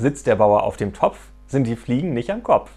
Sitzt der Bauer auf dem Topf, sind die Fliegen nicht am Kopf.